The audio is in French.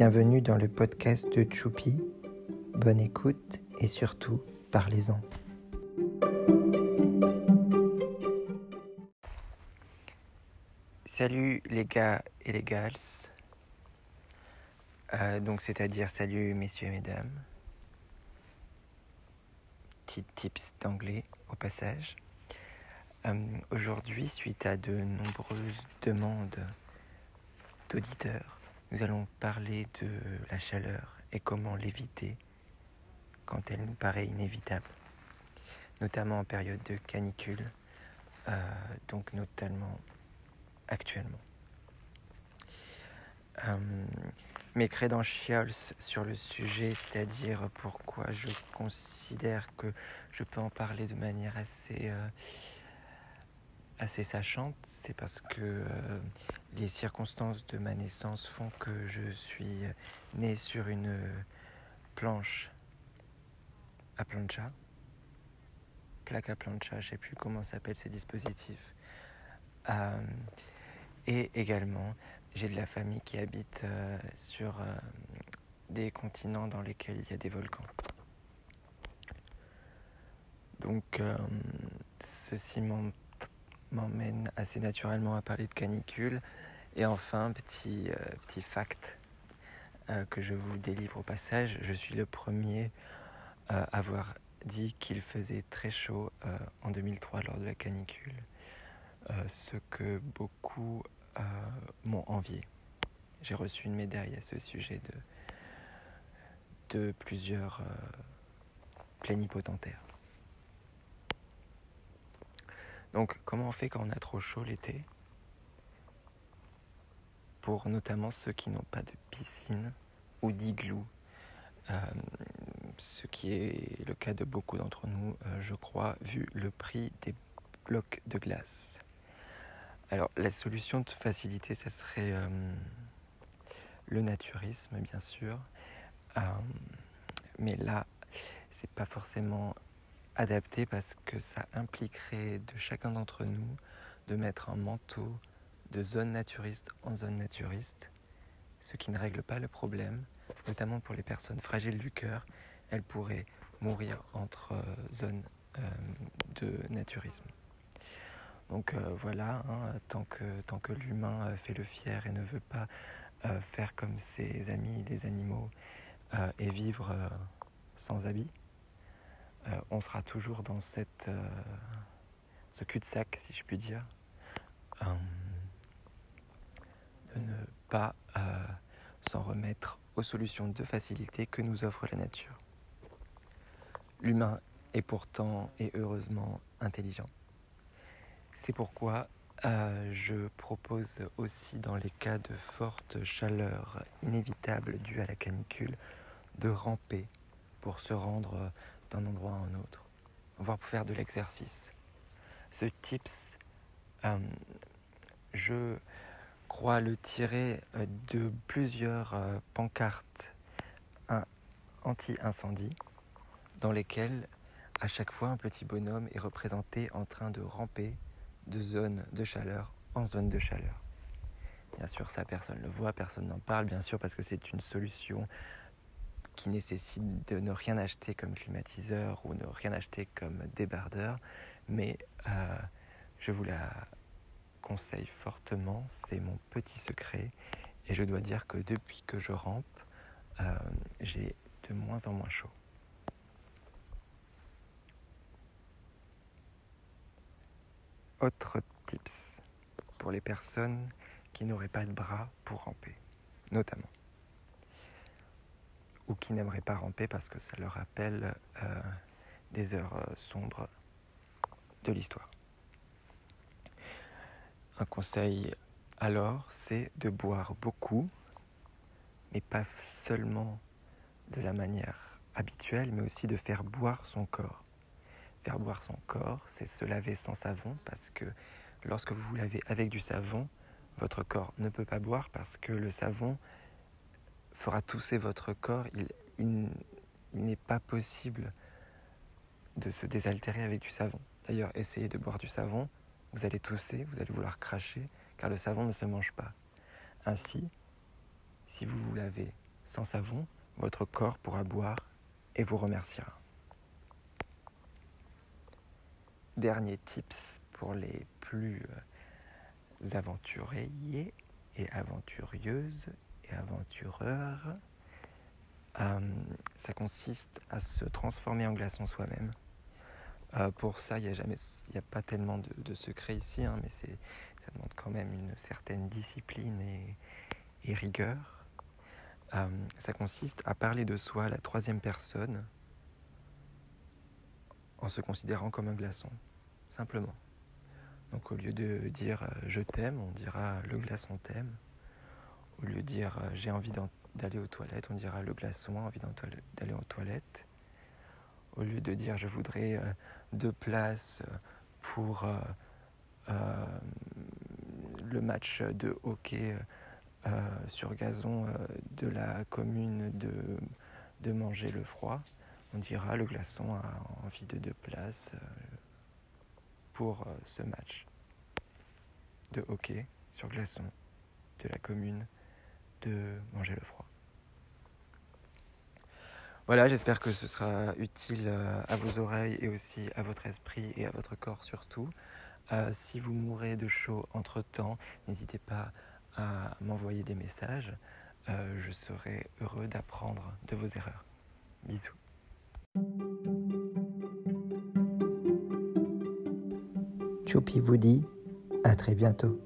Bienvenue dans le podcast de Choupi. Bonne écoute et surtout, parlez-en. Salut les gars et les gals. Euh, donc c'est-à-dire salut messieurs et mesdames. Petit tips d'anglais au passage. Euh, aujourd'hui, suite à de nombreuses demandes d'auditeurs, nous allons parler de la chaleur et comment l'éviter quand elle nous paraît inévitable, notamment en période de canicule, euh, donc notamment actuellement. Euh, mes credentials sur le sujet, c'est-à-dire pourquoi je considère que je peux en parler de manière assez assez sachante, c'est parce que euh, les circonstances de ma naissance font que je suis né sur une planche à plancha, plaque à plancha, je ne sais plus comment s'appellent ces dispositifs. Euh, et également, j'ai de la famille qui habite euh, sur des continents dans lesquels il y a des volcans. Donc, ceci m'ont m'emmène assez naturellement à parler de canicule. Et enfin, petit, euh, petit fact euh, que je vous délivre au passage, je suis le premier à avoir dit qu'il faisait très chaud euh, en 2003 lors de la canicule, ce que beaucoup m'ont envié. J'ai reçu une médaille à ce sujet de, de plusieurs plénipotentaires. Donc comment on fait quand on a trop chaud l'été Pour notamment ceux qui n'ont pas de piscine ou d'igloo, euh, ce qui est le cas de beaucoup d'entre nous, euh, je crois, vu le prix des blocs de glace. Alors la solution de facilité, ce serait euh, le naturisme, bien sûr. mais là, c'est pas forcément adapté parce que ça impliquerait de chacun d'entre nous de mettre un manteau de zone naturiste en zone naturiste, ce qui ne règle pas le problème, notamment pour les personnes fragiles du cœur, elles pourraient mourir entre euh, zones euh, de naturisme. Donc euh, voilà, hein, tant que, tant que l'humain fait le fier et ne veut pas faire comme ses amis les animaux et vivre sans habits, euh, on sera toujours dans cette, euh, ce cul-de-sac, si je puis dire, euh, de ne pas s'en remettre aux solutions de facilité que nous offre la nature. L'humain est pourtant et heureusement intelligent. C'est pourquoi je propose aussi dans les cas de forte chaleur inévitable due à la canicule de ramper pour se rendre d'un endroit à un autre, voire pour faire de l'exercice. Ce tips, euh, je crois le tirer euh, de plusieurs euh, pancartes anti-incendie dans lesquelles à chaque fois un petit bonhomme est représenté en train de ramper de zone de chaleur en zone de chaleur. Bien sûr, ça personne ne le voit, personne n'en parle, bien sûr, parce que c'est une solution qui nécessite de ne rien acheter comme climatiseur ou ne rien acheter comme débardeur, mais euh, je vous la conseille fortement, c'est mon petit secret, et je dois dire que depuis que je rampe, euh, j'ai de moins en moins chaud. Autre tips pour les personnes qui n'auraient pas de bras pour ramper, notamment ou qui n'aimeraient pas ramper parce que ça leur rappelle euh, des heures euh, sombres de l'histoire. Un conseil alors, c'est de boire beaucoup, mais pas seulement de la manière habituelle, mais aussi de faire boire son corps. Faire boire son corps, c'est se laver sans savon, parce que lorsque vous vous lavez avec du savon, votre corps ne peut pas boire parce que le savon fera tousser votre corps. Il, n'est pas possible de se désaltérer avec du savon. D'ailleurs, essayez de boire du savon, vous allez tousser, vous allez vouloir cracher, car le savon ne se mange pas. Ainsi, si vous vous lavez Sans savon, votre corps pourra boire et vous remerciera. Dernier tips pour les plus euh, aventuriers et aventurieuses et aventureurs. Euh, ça consiste à se transformer en glaçon soi-même. Euh, pour ça, il n'y a, a pas tellement de, de secret ici, hein, mais ça demande quand même une certaine discipline et, rigueur. Euh, ça consiste à parler de soi à la troisième personne en se considérant comme un glaçon, simplement. Donc au lieu de dire je t'aime, on dira le glaçon t'aime. Au lieu de dire j'ai envie d'aller aux toilettes, on dira le glaçon a envie d'aller aux toilettes. Au lieu de dire je voudrais euh, deux places euh, pour euh, le match de hockey sur gazon de la commune de, de manger le froid, on dira le glaçon a envie de deux places pour ce match de hockey sur glaçon de la commune de manger le froid. Voilà, j'espère que ce sera utile euh, à vos oreilles et aussi à votre esprit et à votre corps surtout. Euh, si vous mourrez de chaud entre-temps, n'hésitez pas à m'envoyer des messages. Euh, je serai heureux d'apprendre de vos erreurs. Bisous. Choupi vous dit à très bientôt.